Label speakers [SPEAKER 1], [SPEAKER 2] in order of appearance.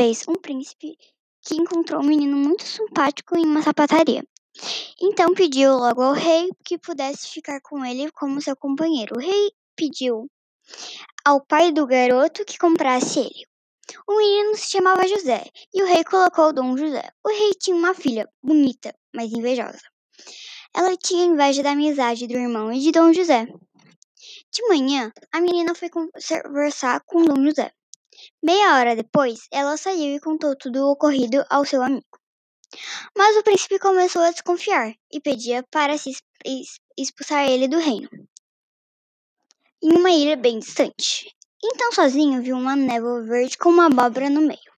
[SPEAKER 1] vez um príncipe que encontrou um menino muito simpático em uma sapataria. Então pediu logo ao rei que pudesse ficar com ele como seu companheiro. O rei pediu ao pai do garoto que comprasse ele. O menino se chamava José e o rei colocou Dom José. O rei tinha uma filha bonita, mas invejosa. Ela tinha inveja da amizade do irmão e de Dom José. De manhã, a menina foi conversar com Dom José. Meia hora depois, ela saiu e contou tudo o ocorrido ao seu amigo. Mas o príncipe começou a desconfiar e pedia para se expulsar ele do reino, em uma ilha bem distante. Então, sozinho, viu uma névoa verde com uma abóbora no meio.